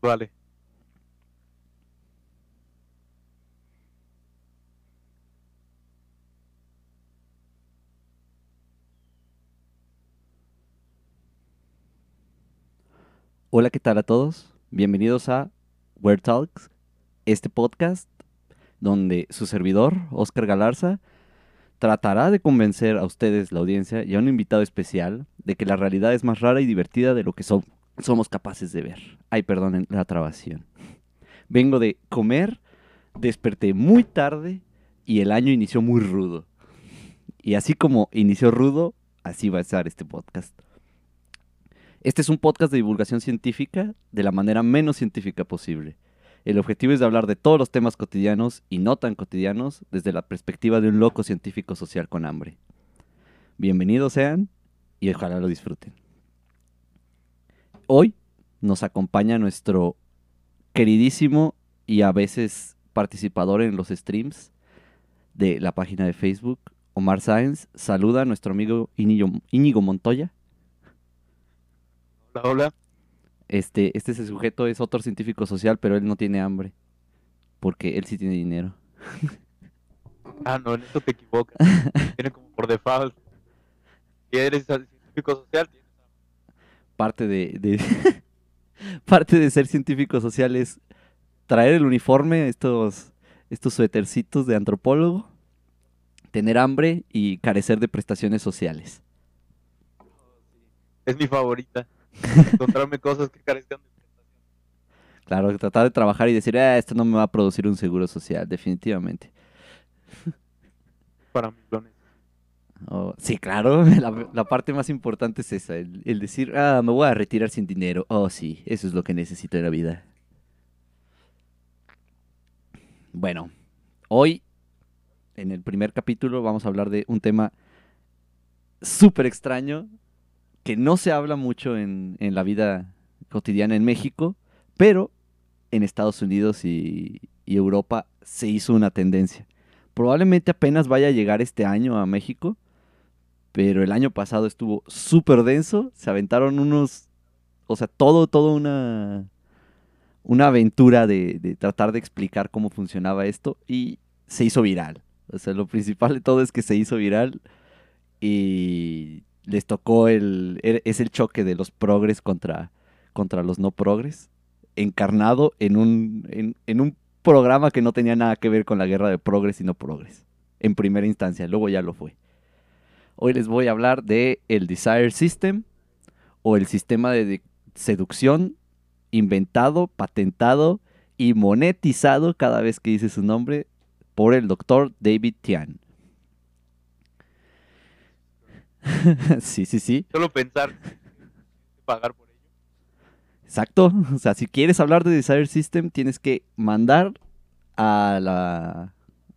Vale. Hola, ¿qué tal a todos? Bienvenidos a Word Talks, este podcast donde su servidor, Oscar Galarza, tratará de convencer a ustedes, la audiencia, y a un invitado especial de que la realidad es más rara y divertida de lo que so- somos capaces de ver. Ay, perdonen la trabación. Vengo de comer, desperté muy tarde y el año inició muy rudo. Y así como inició rudo, así va a estar este podcast. Este es un podcast de divulgación científica de la manera menos científica posible. El objetivo es hablar de todos los temas cotidianos y no tan cotidianos desde la perspectiva de un loco científico social con hambre. Bienvenidos sean y ojalá lo disfruten. Hoy nos acompaña nuestro queridísimo y a veces participador en los streams de la página de Facebook, Omar Sáenz. Saluda a nuestro amigo Íñigo, Montoya. Hola, hola. Este, este ese sujeto es otro científico social, pero él no tiene hambre. Porque él sí tiene dinero. Ah, no, en esto te equivocas. Tiene como por default. Si eres científico social, Parte de, de- parte de ser científico social es traer el uniforme, estos, estos suétercitos de antropólogo, tener hambre y carecer de prestaciones sociales. Es mi favorita. Encontrarme cosas que carezcan de prestación. Claro, tratar de trabajar y decir, ah, esto no me va a producir un seguro social, definitivamente. Para. Oh, sí, claro, la, parte más importante es esa, el, decir, ah, me voy a retirar sin dinero. Oh, sí, eso es lo que necesito en la vida. Bueno, hoy, en el primer capítulo, vamos a hablar de un tema súper extraño que no se habla mucho en, la vida cotidiana en México, pero en Estados Unidos y Europa se hizo una tendencia. Probablemente apenas vaya a llegar este año a México, pero el año pasado estuvo súper denso. Se aventaron unos, o sea, todo, todo una, una aventura de, de tratar de explicar cómo funcionaba esto y se hizo viral. O sea, lo principal de todo es que se hizo viral y les tocó el, es el choque de los progres contra, contra los no progres, encarnado en un, en, en un programa que no tenía nada que ver con la guerra de progres y no progres, en primera instancia, luego ya lo fue. Hoy les voy a hablar de el Desire System o el sistema de seducción inventado, patentado y monetizado cada vez que dice su nombre por el doctor David Tian. sí, sí, sí. Solo pensar pagar por ello. Exacto. O sea, si quieres hablar de Desire System, tienes que mandar a la,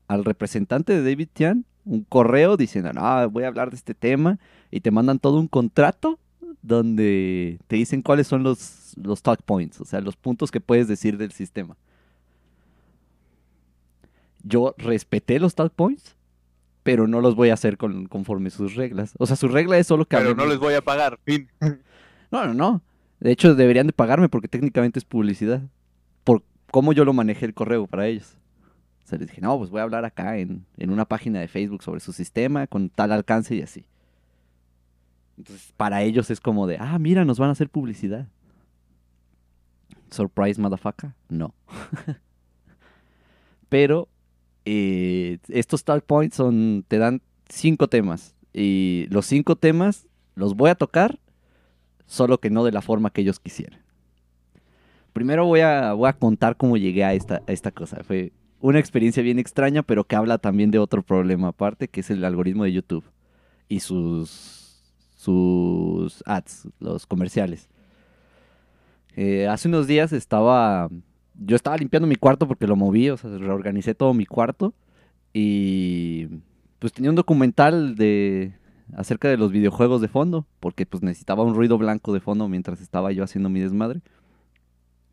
al representante de David Tian un correo diciendo, no, voy a hablar de este tema. Y te mandan todo un contrato donde te dicen cuáles son los, los talk points, o sea, los puntos que puedes decir del sistema. Yo respeté los talk points, pero no los voy a hacer con, conforme sus reglas. O sea, su regla es solo que Pero no les voy a pagar. Fin. no, no, no. De hecho, deberían de pagarme porque técnicamente es publicidad. Por cómo yo lo manejé el correo para ellos. Sea, les dije, no, pues voy a hablar acá en, en una página de Facebook sobre su sistema con tal alcance y así. Entonces, para ellos es como de, ah, mira, nos van a hacer publicidad. Surprise, motherfucker. No. Pero eh, estos talk points son, te dan cinco temas. Y los cinco temas los voy a tocar solo que no de la forma que ellos quisieran. Primero voy a, voy a contar cómo llegué a esta, a esta cosa. Fue una experiencia bien extraña, pero que habla también de otro problema aparte, que es el algoritmo de YouTube y sus, sus ads, los comerciales. Eh, hace unos días estaba, yo estaba limpiando mi cuarto porque lo moví, o sea, reorganicé todo mi cuarto y pues tenía un documental de acerca de los videojuegos de fondo, porque pues necesitaba un ruido blanco de fondo mientras estaba yo haciendo mi desmadre.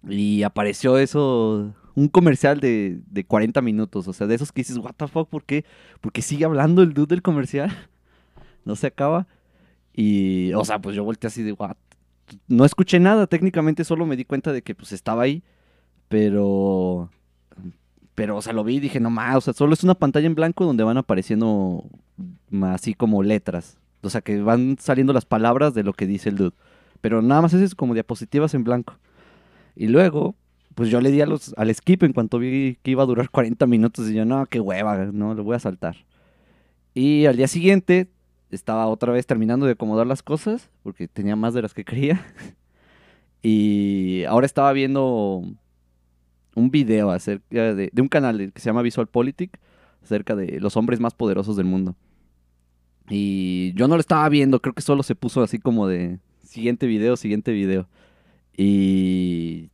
Y apareció eso, un comercial de, de 40 minutos, o sea, de esos que dices, what the fuck, ¿por qué? Porque sigue hablando el dude del comercial, no se acaba. Y, o sea, pues yo volteé así de, what? no escuché nada, técnicamente solo me di cuenta de que pues estaba ahí, pero pero o sea, lo vi y dije, no más, o sea, solo es una pantalla en blanco donde van apareciendo así como letras, o sea, que van saliendo las palabras de lo que dice el dude, pero nada más es como diapositivas en blanco. Y luego, pues yo le di a los, al skip en cuanto vi que iba a durar 40 minutos y yo, no, qué hueva, no, lo voy a saltar. Y al día siguiente estaba otra vez terminando de acomodar las cosas, porque tenía más de las que quería. y ahora estaba viendo un video acerca de, de un canal que se llama Visual Politic, acerca de los hombres más poderosos del mundo. Y yo no lo estaba viendo, creo que solo se puso así como de siguiente video, siguiente video. Y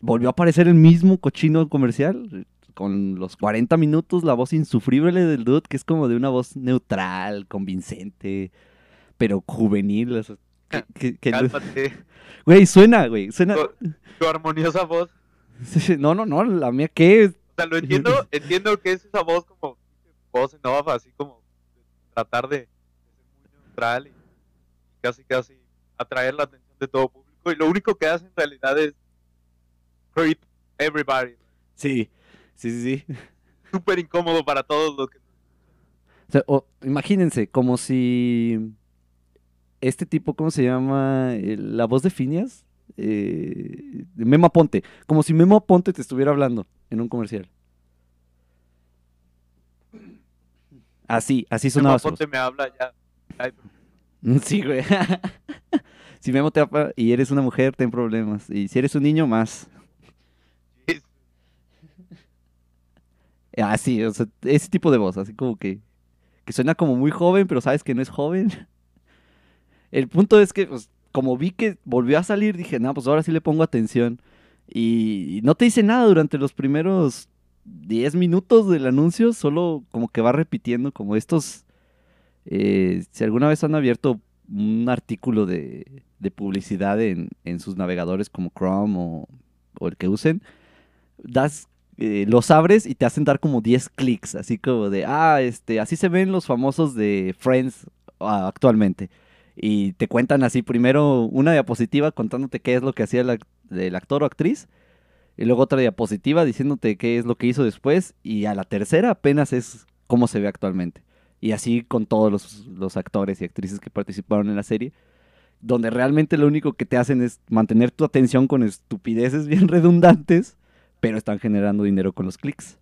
volvió a aparecer el mismo cochino comercial, con los 40 minutos, la voz insufrible del dude, que es como de una voz neutral, convincente, pero juvenil. o sea, que- que- Cálmate. Güey, suena, güey, suena... Tu, tu armoniosa voz. No, no, no, la mía, ¿qué? O sea, lo entiendo, entiendo que es esa voz como voz en off, así como tratar de, de ser muy neutral y casi casi atraer la atención de todo público. Y lo único que hace en realidad es creep everybody. Sí, sí, sí, sí. Súper incómodo para todos los que O sea, o- imagínense, como si este tipo, ¿cómo se llama? La voz de Phineas. Eh, Memo Aponte. Como si Memo Aponte te estuviera hablando en un comercial. Así, así sonaba su voz. Ponte me habla ya. Ay, Sí, güey. si Memo te habla y eres una mujer, ten problemas. Y si eres un niño, más. es- Así, o sea, ese tipo de voz, así como que, que suena como muy joven, pero sabes que no es joven. El punto es que, pues, como vi que volvió a salir, dije, no, pues ahora sí le pongo atención. Y, no te dice nada durante los primeros 10 minutos del anuncio, solo como que va repitiendo como estos... eh, si alguna vez han abierto un artículo de, de publicidad en, sus navegadores como Chrome o el que usen, das eh, los abres y te hacen dar como 10 clics, así como de, ah, este, así se ven los famosos de Friends ah, actualmente. Y te cuentan así primero una diapositiva contándote qué es lo que hacía el, ac- el actor o actriz, y luego otra diapositiva diciéndote qué es lo que hizo después, y a la tercera apenas es cómo se ve actualmente. Y así con todos los actores y actrices que participaron en la serie, donde realmente lo único que te hacen es mantener tu atención con estupideces bien redundantes, pero están generando dinero con los clics.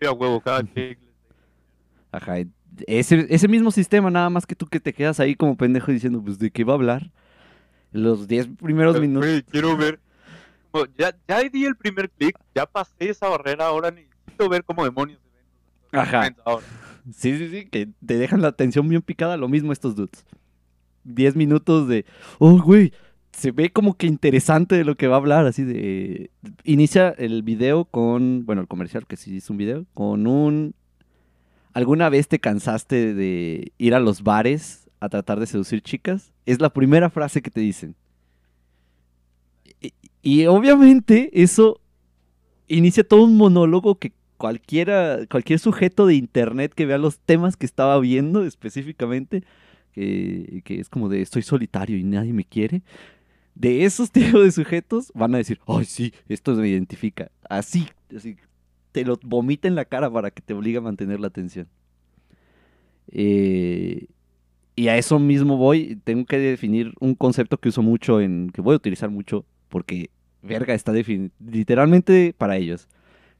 sí, a huevo, cada clic. Ajá. Ese, ese mismo sistema, nada más que tú que te quedas ahí como pendejo diciendo, pues, ¿de qué va a hablar? Los 10 primeros minutos. Güey, quiero ver. Ya, ya di el primer clic, ya pasé esa barrera, ahora necesito ver cómo demonios se ven. Ajá. Ahora. Sí, sí, sí, que te dejan la atención bien picada, lo mismo estos dudes. 10 minutos de, oh, güey, se ve como que interesante de lo que va a hablar, así de... Inicia el video con, bueno, el comercial, que sí es un video, con un... ¿Alguna vez te cansaste de ir a los bares a tratar de seducir chicas? Es la primera frase que te dicen. Y, obviamente eso inicia todo un monólogo que cualquiera, cualquier sujeto de internet que vea los temas que estaba viendo específicamente, que, que es como de estoy solitario y nadie me quiere, de esos tipos de sujetos van a decir, ay sí, esto me identifica. Así, así, te lo vomita en la cara para que te obligue a mantener la atención. Eh, y a eso mismo voy, tengo que definir un concepto que uso mucho, en que voy a utilizar mucho, porque verga está literalmente para ellos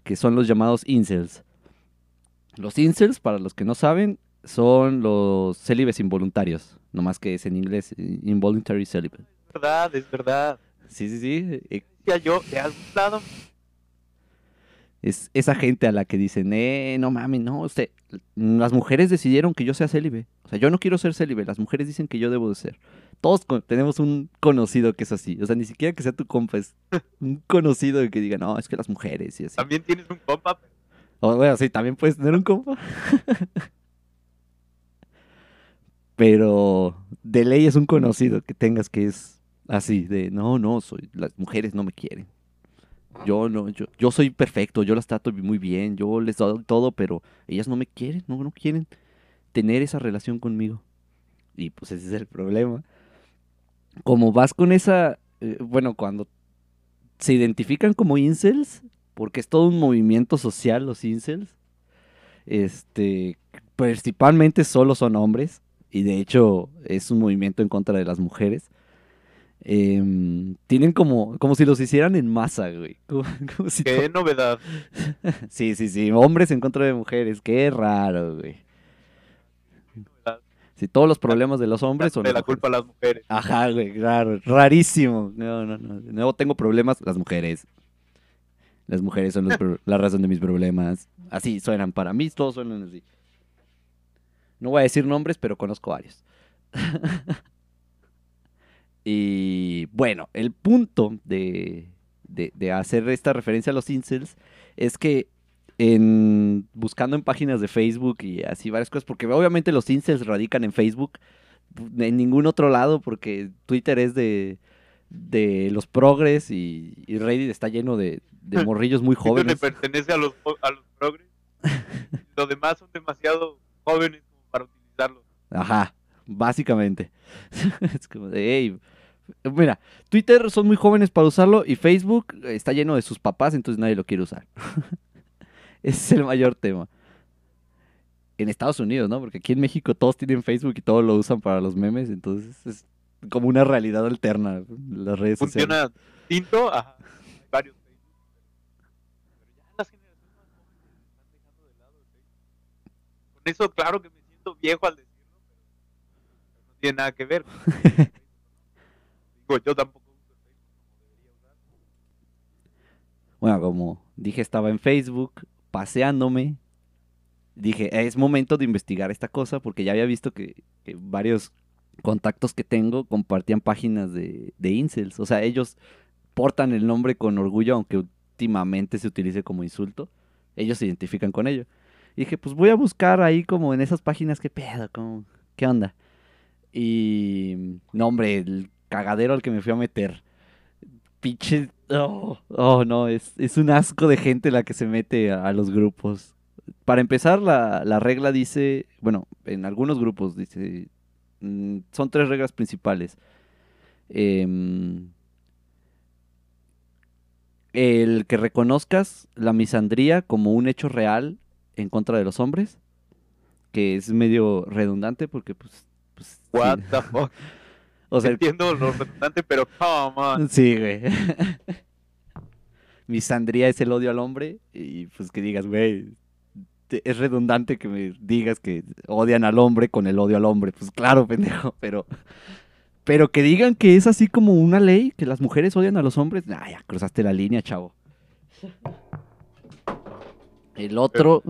que son los llamados incels. Los incels, para los que no saben, son los célibes involuntarios, nomás que es en inglés involuntary celibate. Es verdad, es verdad. Sí, sí, sí. eh, Decía yo, de algún lado, Es esa gente a la que dicen, eh, no mames, no, usted, las mujeres decidieron que yo sea célibe. O sea, yo no quiero ser célibe, las mujeres dicen que yo debo de ser. Todos con- tenemos un conocido que es así. O sea, ni siquiera que sea tu compa, es un conocido que diga, no, es que las mujeres y así. también tienes un compa. O, bueno, sí, también puedes tener un compa. Pero de ley es un conocido que tengas que es así, de no, no, soy, las mujeres no me quieren. Yo no, yo, yo soy perfecto, yo las trato muy bien, yo les doy todo, pero ellas no me quieren, no, no quieren tener esa relación conmigo. Y pues ese es el problema. como vas con esa, eh, bueno, cuando se identifican como incels, porque es todo un movimiento social los incels, este, principalmente solo son hombres, y de hecho es un movimiento en contra de las mujeres. Em, tienen como, como si los hicieran en masa, güey. Como- como si Qué novedad. Sí, sí, sí. Hombres en contra de mujeres. Qué raro, güey. Si todos los problemas de los hombres son de la culpa a las mujeres. Ajá, güey, claro. Rarísimo. No, no, no. De nuevo tengo problemas. Las mujeres. Las mujeres son los la razón de mis problemas. Así suenan para mí, todos suenan así. No voy a decir nombres, pero conozco varios. y bueno, el punto de, de- de hacer esta referencia a los incels es que en, buscando en páginas de Facebook y así varias cosas, porque obviamente los incels radican en Facebook, en ningún otro lado, porque Twitter es de, de los progres y, y Reddit está lleno de, de morrillos muy Twitter le jóvenes. pertenece a los, a los progres. Los demás son demasiado jóvenes como para utilizarlo. Ajá, básicamente. es como de, "Ey". Mira, Twitter son muy jóvenes para usarlo y Facebook está lleno de sus papás, entonces nadie lo quiere usar. Ese es el mayor tema. En Estados Unidos, ¿no? Porque aquí en México todos tienen Facebook y todos lo usan para los memes, entonces es como una realidad alterna las redes sociales. Funciona distinto. Hay varios Facebook. Pero ya las generaciones más jóvenes están dejando de lado el Facebook. Con eso, claro que me siento viejo al decirlo, pero no tiene nada que ver. con el Facebook, ¿no? Yo tampoco uso Facebook como debería usar. Bueno, como dije, estaba en Facebook paseándome. Dije, es momento de investigar esta cosa porque ya había visto que, varios contactos que tengo compartían páginas de, de incels. O sea, ellos portan el nombre con orgullo, aunque últimamente se utilice como insulto. Ellos se identifican con ello. Dije, pues voy a buscar ahí como en esas páginas, ¿qué pedo? ¿Cómo- ¿Qué onda? Y, no, hombre, el cagadero al que me fui a meter. Pinche. Oh, oh, no, es, es un asco de gente la que se mete a, a los grupos. Para empezar, la, la regla dice, bueno, en algunos grupos dice, mm, son tres reglas principales. Em, el que reconozcas la misandría como un hecho real en contra de los hombres, que es medio redundante porque pues... pues, sí. What the fuck. O sea, Entiendo lo redundante, pero come on. Sí, güey. Misandría es el odio al hombre y pues que digas, güey, es redundante que me digas que odian al hombre con el odio al hombre. Pues claro, pendejo, pero pero que digan que es así como una ley, que las mujeres odian a los hombres, nah, ya cruzaste la línea, chavo. El otro,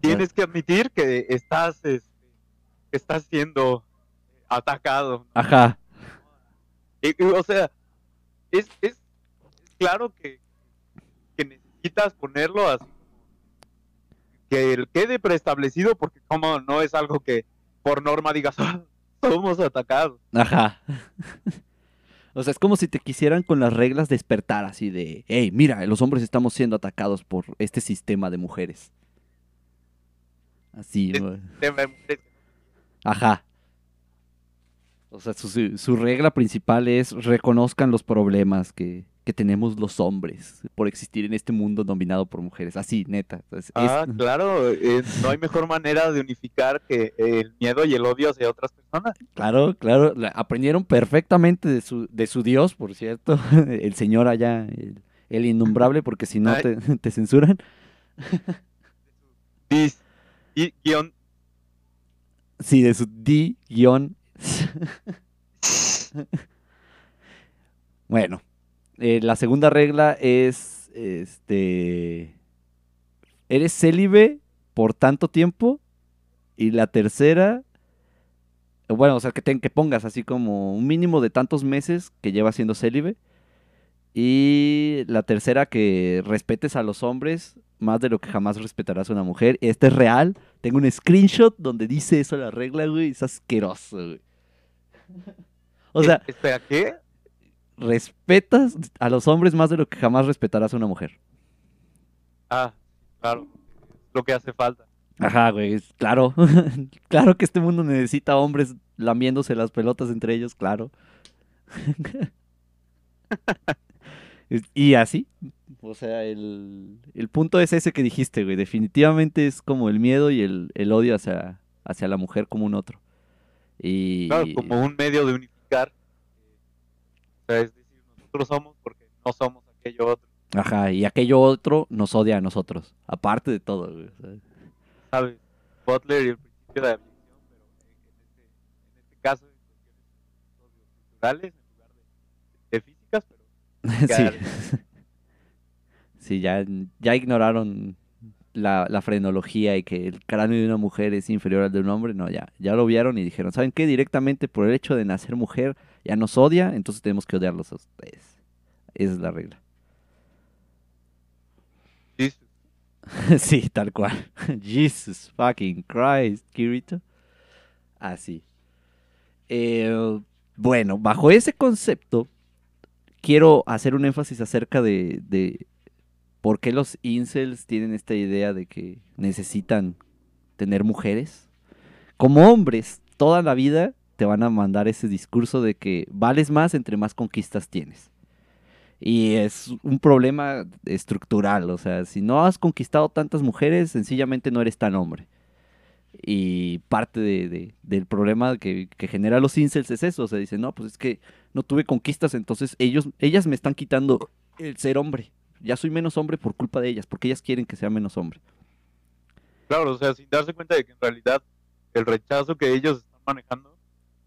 Tienes que admitir que estás, este, que estás siendo atacado. ajá, Y- y, o sea, es, es, es claro que, que necesitas ponerlo así que el quede preestablecido porque como no es algo que por norma digas "Ah, somos atacados. Ajá. O sea, es como si te quisieran con las reglas despertar así de, hey, mira, los hombres estamos siendo atacados por este sistema de mujeres. Así, Es- ¿no? Tema de mujeres. Ajá. O sea, su, su- regla principal es reconozcan los problemas que, que tenemos los hombres por existir en este mundo dominado por mujeres. Así, neta. Es- Ah, claro, eh, no hay mejor manera de unificar que el miedo y el odio hacia otras personas. Claro, claro. la- aprendieron perfectamente de su, de su dios, por cierto. El señor allá, el, el innombrable, porque si no te, te censuran. Dis, y, guion, Sí, de su di guion. bueno, eh, la segunda regla es, este, eres célibe por tanto tiempo y la tercera, bueno, o sea, que, te- que pongas así como un mínimo de tantos meses que llevas siendo célibe y la tercera que respetes a los hombres más de lo que jamás respetarás a una mujer. Este es real. Tengo un screenshot donde dice eso la regla, güey. Es asqueroso, güey. O sea, espera, ¿qué? respetas a los hombres más de lo que jamás respetarás a una mujer. Ah, claro, lo que hace falta. Ajá, güey, claro. claro que este mundo necesita hombres lamiéndose las pelotas entre ellos, claro. Y así, o sea, el, el punto es ese que dijiste, güey. Definitivamente es como el miedo y el, el odio hacia, hacia la mujer como un otro. Y Claro, como un medio de unificar. eh, es decir, nosotros somos porque no somos aquello otro. Ajá, y aquello otro nos odia a nosotros, aparte de todo, güey. sea. ¿Sabes? Butler y el principio de la elección, pero en, este, en este caso, en cuestiones socioculturales, en lugar de, de físicas, pero sí. Sí, ya, ya ignoraron la, la frenología y que el cráneo de una mujer es inferior al de un hombre. No, ya, ya lo vieron y dijeron, ¿saben qué? Directamente por el hecho de nacer mujer ya nos odia, entonces tenemos que odiarlos a ustedes. Esa es la regla. sí, tal cual. Jesus fucking Christ, Kirito. Así. Eh, bueno, bajo ese concepto, quiero hacer un énfasis acerca de, de por qué los incels tienen esta idea de que necesitan tener mujeres. Como hombres, toda la vida te van a mandar ese discurso de que vales más entre más conquistas tienes. Y es un problema estructural, o sea, si no has conquistado tantas mujeres, sencillamente no eres tan hombre. Y parte de- de- del problema que, que genera los incels es eso, o sea, dicen, no, pues es que no tuve conquistas, entonces ellos, ellas me están quitando el ser hombre. Ya soy menos hombre por culpa de ellas, porque ellas quieren que sea menos hombre. Claro, o sea, sin darse cuenta de que en realidad el rechazo que ellos están manejando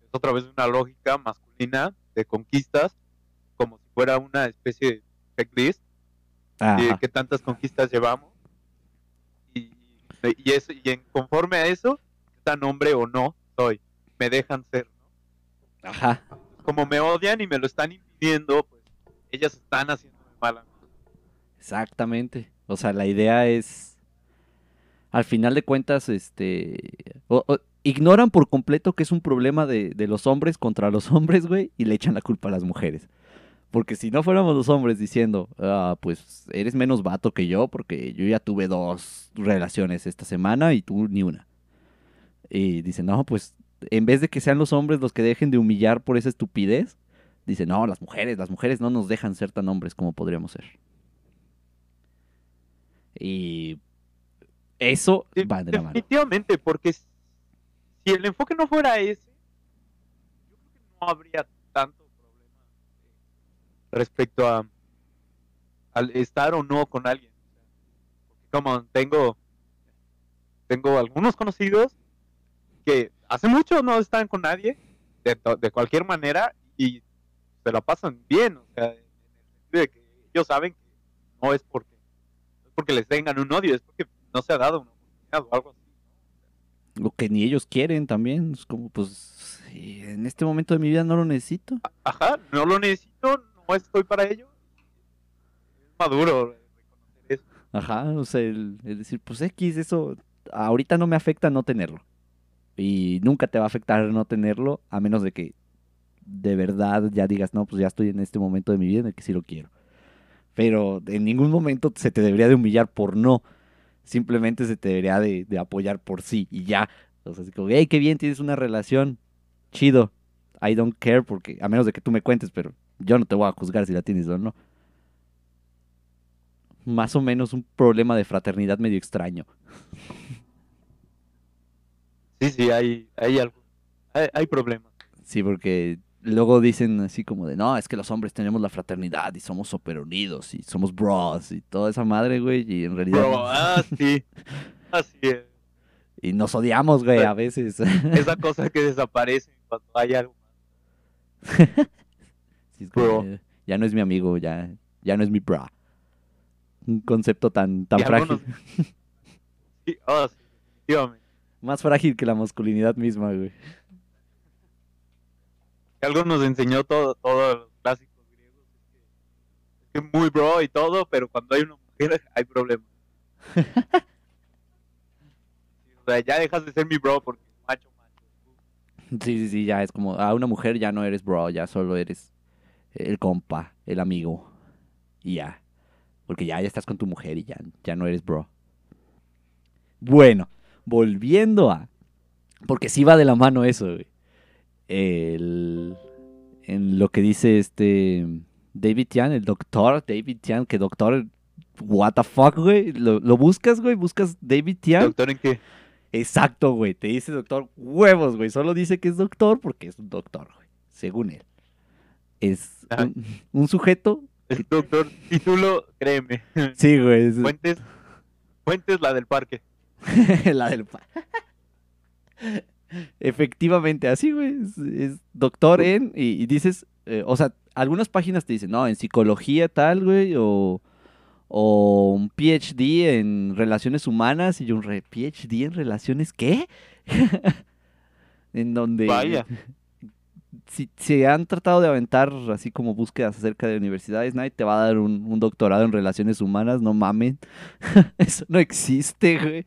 es otra vez una lógica masculina de conquistas, como si fuera una especie de checklist de qué tantas conquistas llevamos. Y, y, eso, y en, conforme a eso, tan hombre o no soy, me dejan ser. ¿no? Ajá. Como me odian y me lo están impidiendo, pues ellas están haciéndome mal. Exactamente. O sea, la idea es, al final de cuentas, este, ignoran por completo que es un problema de, de los hombres contra los hombres, güey, y le echan la culpa a las mujeres. Porque si no fuéramos los hombres diciendo, ah, pues eres menos vato que yo, porque yo ya tuve dos relaciones esta semana y tú ni una. Y dicen, no, pues en vez de que sean los hombres los que dejen de humillar por esa estupidez, dicen, no, las mujeres, las mujeres no nos dejan ser tan hombres como podríamos ser. Y eso De- va de la mano. Definitivamente, porque si el enfoque no fuera ese, yo creo que no habría tanto problema respecto a al estar o no con alguien. Porque como tengo tengo algunos conocidos que hace mucho no están con nadie, de, to- de cualquier manera, y se la pasan bien, o sea, en el sentido de que ellos saben que no es porque, porque les tengan un odio, es porque no se ha dado una oportunidad o algo así. Lo que ni ellos quieren también. Es como, pues, en este momento de mi vida no lo necesito. Ajá, no lo necesito, no estoy para ello. Es maduro reconocer eso. Ajá, o sea, el, el decir, pues X, eso ahorita no me afecta no tenerlo. Y nunca te va a afectar no tenerlo, a menos de que de verdad ya digas, no, pues ya estoy en este momento de mi vida en el que sí lo quiero. Pero en ningún momento se te debería de humillar por no. Simplemente se te debería de, de apoyar por sí y ya. O sea, así como, hey, qué bien, tienes una relación. Chido. I don't care porque, a menos de que tú me cuentes, pero yo no te voy a juzgar si la tienes o no. Más o menos un problema de fraternidad medio extraño. Sí, sí, hay, hay algo, hay, hay problemas. Sí, porque luego dicen así como de, no, es que los hombres tenemos la fraternidad y somos super unidos y somos bros y toda esa madre, güey, y en realidad... Bro, ah, sí, así es. Y nos odiamos, güey, a veces. Esa cosa que desaparece cuando hay algo más. Sí, es como Bro. ya no es mi amigo, ya, ya no es mi bra. Un concepto tan, tan Y frágil. algunos- Sí, oh, sí. Más frágil que la masculinidad misma, güey. Algo nos enseñó todo, todos los clásicos griegos. Es que, es que muy bro y todo, pero cuando hay una mujer hay problemas. O sea, ya dejas de ser mi bro porque macho, macho. Sí, sí, sí, ya es como, a una mujer ya no eres bro, ya solo eres el compa, el amigo. Y ya. Porque ya, ya estás con tu mujer y ya, ya no eres bro. Bueno, volviendo a. Porque sí va de la mano eso, güey. El, en lo que dice este David Tian, el doctor David Tian, que doctor, what the fuck, güey. Lo, lo buscas, güey, buscas David Tian. ¿Doctor en qué? Exacto, güey. Te dice doctor huevos, güey. Solo dice que es doctor porque es un doctor, güey. Según él. Es Ajá. un, un sujeto. El doctor título, créeme. Sí, güey. es- Fuentes, Fuentes la del parque. la del pa- Efectivamente, así, güey. Es, es doctor en. Y, y dices. eh, o sea, algunas páginas te dicen, no, en psicología tal, güey. O, o un PhD en relaciones humanas. Y yo, un re- PhD en relaciones, ¿qué? en donde. Vaya. Si se han tratado de aventar así como búsquedas acerca de universidades, nadie te va a dar un, un doctorado en relaciones humanas, no mamen. Eso no existe, güey.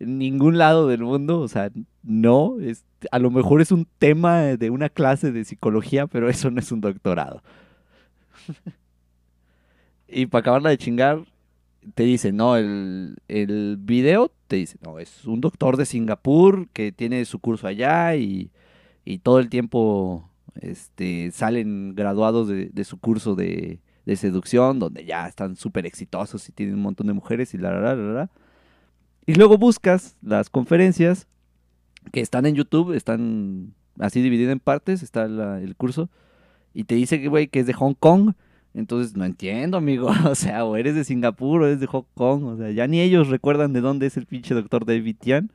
En ningún lado del mundo, o sea, no. Es, a lo mejor es un tema de una clase de psicología, pero eso no es un doctorado. y para acabarla de chingar, te dice, no, el, el video te dice, no, es un doctor de Singapur que tiene su curso allá y, y todo el tiempo este, salen graduados de, de su curso de, de seducción, donde ya están súper exitosos y tienen un montón de mujeres y la, la, la, la, la. Y luego buscas las conferencias que están en YouTube, están así divididas en partes, está la- el curso, y te dice que, güey, que es de Hong Kong. Entonces, no entiendo, amigo. O sea, o eres de Singapur o eres de Hong Kong. O sea, ya ni ellos recuerdan de dónde es el pinche doctor David Tian.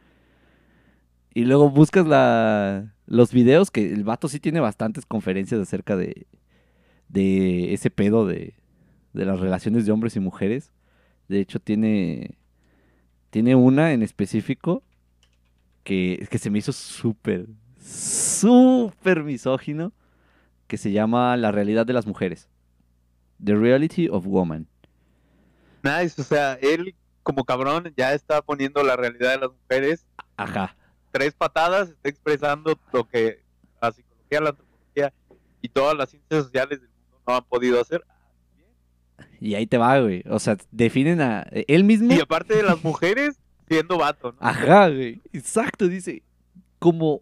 Y luego buscas la, los videos, que el vato sí tiene bastantes conferencias acerca de, de ese pedo de, de las relaciones de hombres y mujeres. De hecho, tiene, tiene una en específico que, que se me hizo súper, súper misógino, que se llama La realidad de las mujeres. The Reality of Woman. Nice, o sea, él como cabrón ya está poniendo la realidad de las mujeres. Ajá. Tres patadas, está expresando lo que la psicología, la antropología y todas las ciencias sociales del mundo no han podido hacer. Y ahí te va, güey. O sea, definen a él mismo. Y aparte de las mujeres, siendo vato, ¿no? Ajá, güey. Exacto, dice. Como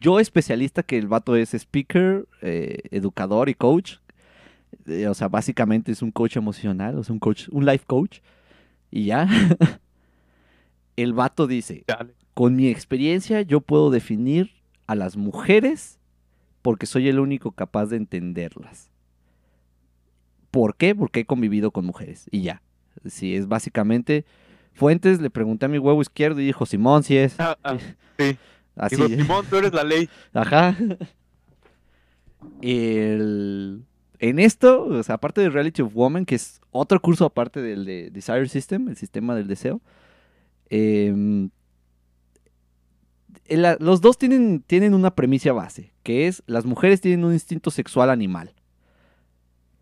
yo especialista que el vato es speaker, eh, educador y coach. eh, o sea, básicamente es un coach emocional, o sea, un coach, un life coach. Y ya. el vato dice, con mi experiencia yo puedo definir a las mujeres porque soy el único capaz de entenderlas. ¿Por qué? Porque he convivido con mujeres. Y ya. Sí, es básicamente... Fuentes, le pregunté a mi huevo izquierdo y dijo, Simón, si es. Ah, ah, sí. Así. Digo, Simón, tú eres la ley. Ajá. El- En esto, o sea, aparte de Reality of Woman, que es otro curso aparte del de Desire System, el sistema del deseo, em, los dos tienen, tienen una premisa base, que es las mujeres tienen un instinto sexual animal.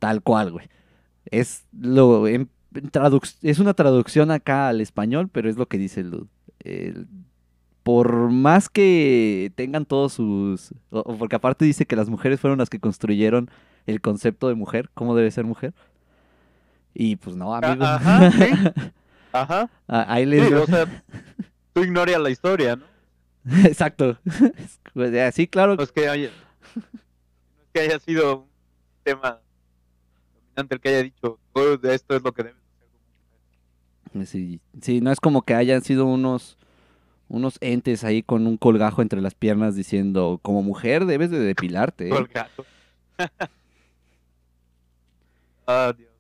Tal cual, güey. Es, lo, en- en traduc- es una traducción acá al español, pero es lo que dice el, el- por más que tengan todos sus... o- porque aparte dice que las mujeres fueron las que construyeron el concepto de mujer, cómo debe ser mujer. Y pues no. Ah, ajá, sí. Ajá. Ah, Ahí Sí, les... o sea, tú ignoras la historia, ¿no? Exacto. Pues, sí, claro. No es que es que haya sido un tema dominante el que haya dicho, "Oh, de esto es lo que debes hacer como mujer". Sí, sí, no es como que hayan sido unos unos entes ahí con un colgajo entre las piernas diciendo, como mujer debes de depilarte. ¿eh". Todo el gato. ah, Dios.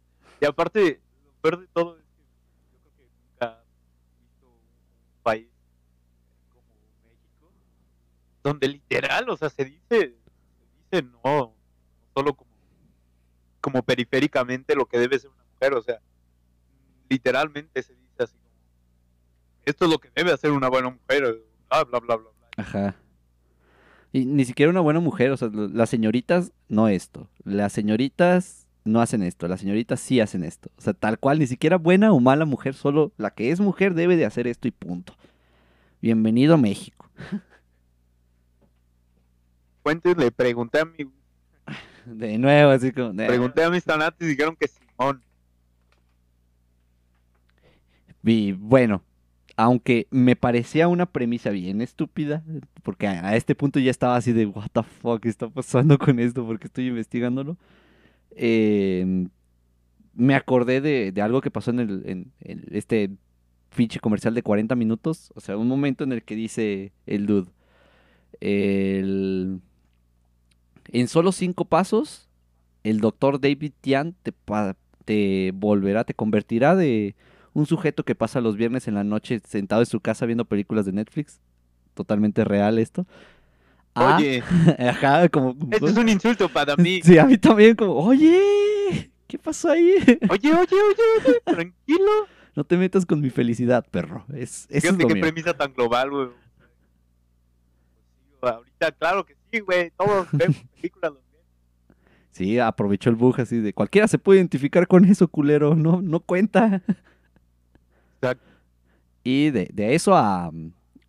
Y aparte, lo peor de todo es que yo creo que nunca he visto un país como México donde literal, o sea, se dice, se dice no, no solo como, como periféricamente lo que debe ser una mujer, o sea, literalmente se dice así como, esto es lo que debe hacer una buena mujer, bla, bla, bla, bla, bla. Ajá. Y ni siquiera una buena mujer, o sea, las señoritas no esto, las señoritas no hacen esto, las señoritas sí hacen esto. O sea, tal cual, ni siquiera buena o mala mujer, solo la que es mujer debe de hacer esto y punto. Bienvenido a México. Fuentes le pregunté a mi De nuevo, así como... de- pregunté a mis tanates y dijeron que Simón. Y bueno, aunque me parecía una premisa bien estúpida, porque a, este punto ya estaba así de, what the fuck está pasando con esto, porque estoy investigándolo. Eh, me acordé de, de algo que pasó en, el, en, en este pinche comercial de 40 minutos. O sea, un momento en el que dice el dude, el- en solo cinco pasos, el doctor David Tian te, volverá, te convertirá de un sujeto que pasa los viernes en la noche sentado en su casa viendo películas de Netflix. Totalmente real esto. a- Oye, ajá, como... esto es un insulto para mí. Sí, a mí también como, oye, ¿qué pasó ahí? Oye, oye, oye, oye, tranquilo. No te metas con mi felicidad, perro. Es, eso es Fíjate lo qué mío. premisa tan global, güey. Ahorita, claro que sí, güey. Todos vemos películas los. Sí, aprovechó el bug así de cualquiera se puede identificar con eso, culero. No, no cuenta. Exacto. Y de, de eso a,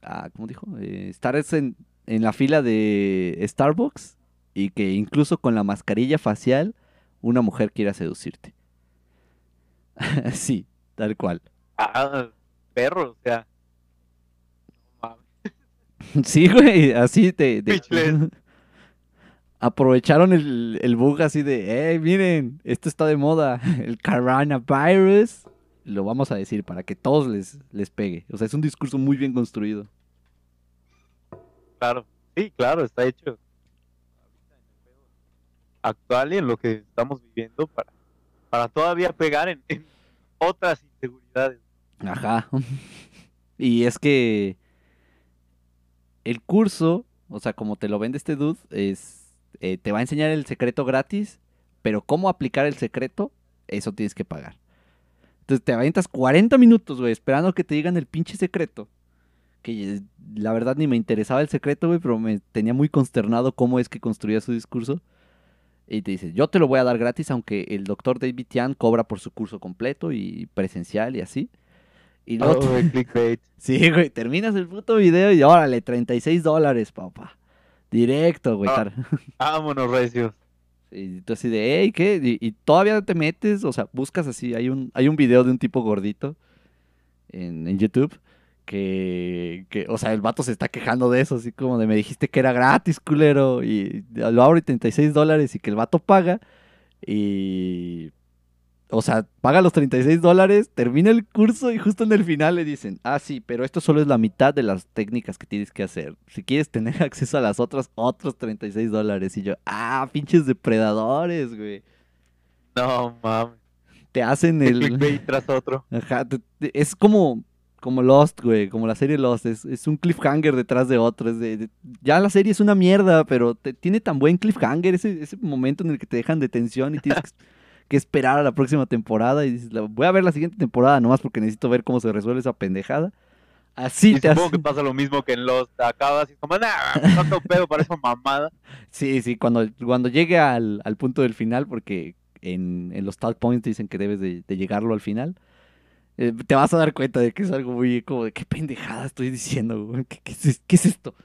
a ¿cómo dijo? Eh, estar es en, en la fila de Starbucks y que incluso con la mascarilla facial una mujer quiera seducirte. sí, tal cual. Ah, perro, o sea. Sí, güey, así te... Aprovecharon el, el bug así de, eh, miren, esto está de moda, el coronavirus. Lo vamos a decir para que todos les, les pegue. O sea, es un discurso muy bien construido. Claro. Sí, claro, está hecho. Actual y en lo que estamos viviendo para, para todavía pegar en, en otras inseguridades. Ajá. Y es que el curso, o sea, como te lo vende este dude, es eh, te va a enseñar el secreto gratis, pero cómo aplicar el secreto, eso tienes que pagar. Entonces te aventas 40 minutos, güey, esperando que te digan el pinche secreto. Que la verdad ni me interesaba el secreto, güey, pero me tenía muy consternado cómo es que construía su discurso. Y te dice, yo te lo voy a dar gratis, aunque el doctor David Tian cobra por su curso completo y presencial y así. Y luego Oh, clickbait. Sí, güey, terminas el puto video y órale, 36 dólares, papá. Directo, güey. Ah. Vámonos, recios. Y tú así de, hey, ¿qué? Y, y todavía te metes, o sea, buscas así, hay un, hay un video de un tipo gordito en, en YouTube que, que, o sea, el vato se está quejando de eso, así como de, me dijiste que era gratis, culero, y lo abro y 36 dólares y que el vato paga y... O sea, paga los 36 dólares, termina el curso y justo en el final le dicen, ah, sí, pero esto solo es la mitad de las técnicas que tienes que hacer. Si quieres tener acceso a las otras, otros 36 dólares. Y yo, ah, pinches depredadores, güey. No mames. Te hacen El clickbait tras otro. Ajá, te- te- es como, como Lost, güey, como la serie Lost. Es, es un cliffhanger detrás de otro. es de- de- ya la serie es una mierda, pero te- tiene tan buen cliffhanger ese, ese momento en el que te dejan de tensión y tienes que, que esperar a la próxima temporada. Y dices, "La- voy a ver la siguiente temporada nomás porque necesito ver cómo se resuelve esa pendejada. Así Y te supongo hace. que pasa lo mismo que en los acabas y como, nah, tanto pedo para esa mamada. Sí, sí, cuando, cuando llegue al, al punto del final, porque en, en los talk points dicen que debes de, de llegarlo al final, eh, te vas a dar cuenta de que es algo muy como de qué pendejada estoy diciendo, güey? ¿Qué, qué es, qué es esto?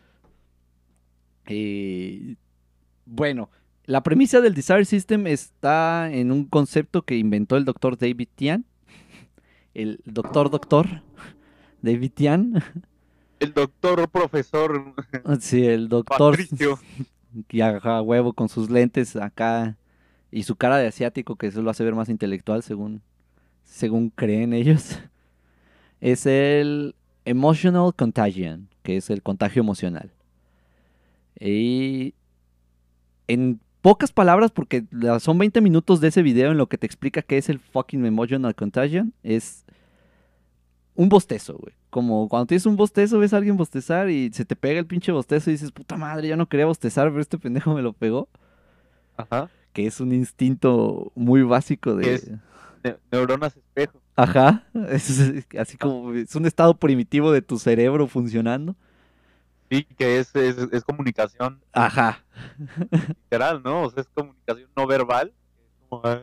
Eh, bueno, la premisa del Desire System está en un concepto que inventó el doctor David Tian, el doctor doctor David Tian, El doctor profesor sí, el doctor Patricio. que haga huevo con sus lentes acá y su cara de asiático que eso lo hace ver más intelectual según según creen ellos. Es el emotional contagion que es el contagio emocional. Y en pocas palabras porque son 20 minutos de ese video en lo que te explica qué es el fucking emotional contagion es un bostezo, güey. Como cuando tienes un bostezo, ves a alguien bostezar y se te pega el pinche bostezo y dices, puta madre, yo no quería bostezar, pero este pendejo me lo pegó. Ajá. Que es un instinto muy básico de... es- Ne- neuronas espejo. Ajá, es, es así como, es un estado primitivo de tu cerebro funcionando. Sí, que es, es, es comunicación Ajá, literal, ¿no? O sea, es comunicación no verbal. Es como, ah,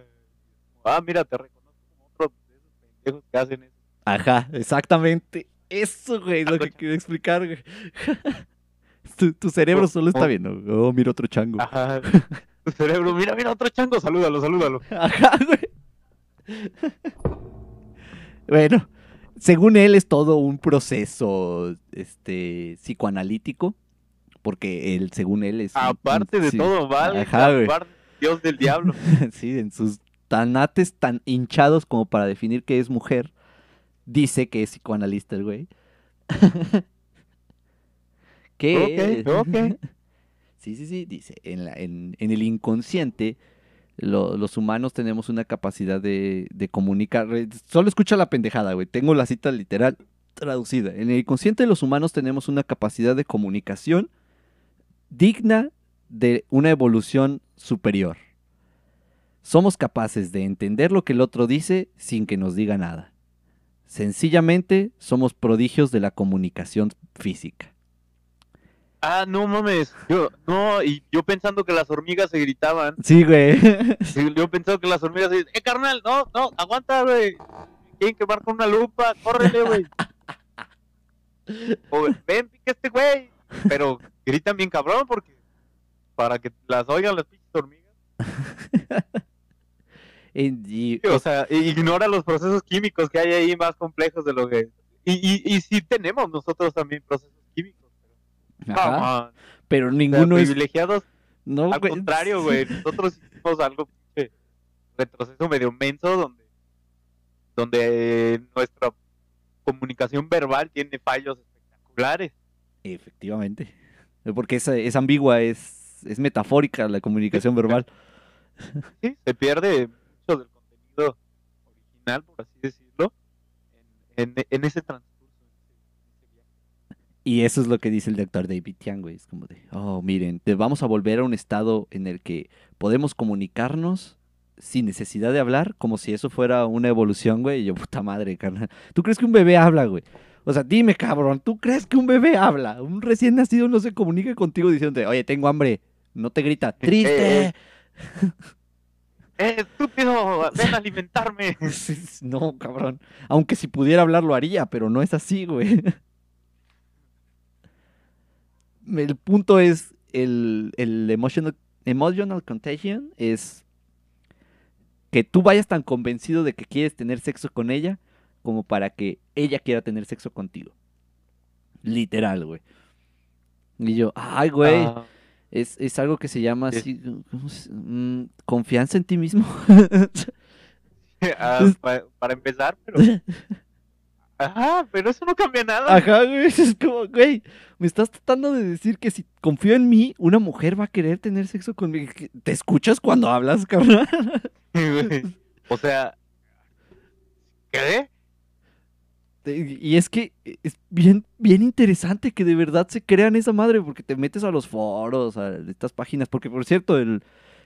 ah, mira, te reconozco como otro de esos pendejos que hacen eso. ajá, exactamente. Eso, güey, es lo que quiero explicar, güey. Tu, tu cerebro solo está viendo. Oh, mira otro chango. Ajá. Tu cerebro, mira, mira, otro chango, salúdalo, salúdalo. Ajá, güey. Bueno, según él es todo un proceso este, psicoanalítico, porque él, según él, es... un- Aparte de sí. todo, vale. Ajá, aparte, Dios del diablo. sí, en sus tanates tan hinchados como para definir que es mujer, dice que es psicoanalista el güey. que Ok, ok. Sí, sí, sí, dice, en, la- en, en el inconsciente lo- los humanos tenemos una capacidad de, de comunicar. Solo escucha la pendejada, güey. Tengo la cita literal traducida. En el inconsciente los humanos tenemos una capacidad de comunicación digna de una evolución superior. Somos capaces de entender lo que el otro dice sin que nos diga nada. Sencillamente somos prodigios de la comunicación física. Ah, no mames. Yo, no, y yo pensando que las hormigas se gritaban. Sí, güey. Yo pensando que las hormigas se eh, carnal, no, no, aguanta, güey. Tienen que marcar una lupa, córrele, güey. O ven, pica este güey. Pero gritan bien cabrón porque para que las oigan las pinches hormigas. Y- O sea, ignora los procesos químicos que hay ahí más complejos de lo que. Y, y, y sí tenemos nosotros también procesos Pero, pero O sea, ninguno es. privilegiados No, Al güey. contrario, güey. Nosotros hicimos algo pinche retroceso medio menso donde, donde nuestra comunicación verbal tiene fallos espectaculares. Efectivamente. Porque es, es ambigua, es, es metafórica la comunicación verbal. Sí, se pierde mucho del contenido original, por así decirlo, en, en, en ese transcurso. en ese- en ese viaje. Y eso es lo que dice el doctor David Tian, güey. Es como de, oh, miren, te vamos a volver a un estado en el que podemos comunicarnos sin necesidad de hablar, como si eso fuera una evolución, güey. Y yo, puta madre, carnal. ¿Tú crees que un bebé habla, güey? O sea, dime, cabrón, ¿tú crees que un bebé habla? Un recién nacido no se comunica contigo diciéndote, oye, tengo hambre. No te grita, triste. Eh, ¡Eh, estúpido! ¡Ven a alimentarme! No, cabrón. Aunque si pudiera hablar lo haría, pero no es así, güey. El punto es, el, el emotional, emotional contagion es que tú vayas tan convencido de que quieres tener sexo con ella como para que ella quiera tener sexo contigo. Literal, güey. Y yo, ay, güey, Ah, es, es algo que se llama así, ¿cómo se- mm, confianza en ti mismo. ah, pa- para empezar, pero. Ajá, pero eso no cambia nada. Ajá, güey, es como, güey, me estás tratando de decir que si confío en mí, una mujer va a querer tener sexo conmigo. ¿Qué- ¿Te escuchas cuando hablas, cabrón? O sea. ¿Qué? Y es que es bien, bien interesante que de verdad se crean esa madre, porque te metes a los foros, a estas páginas, porque por cierto, el,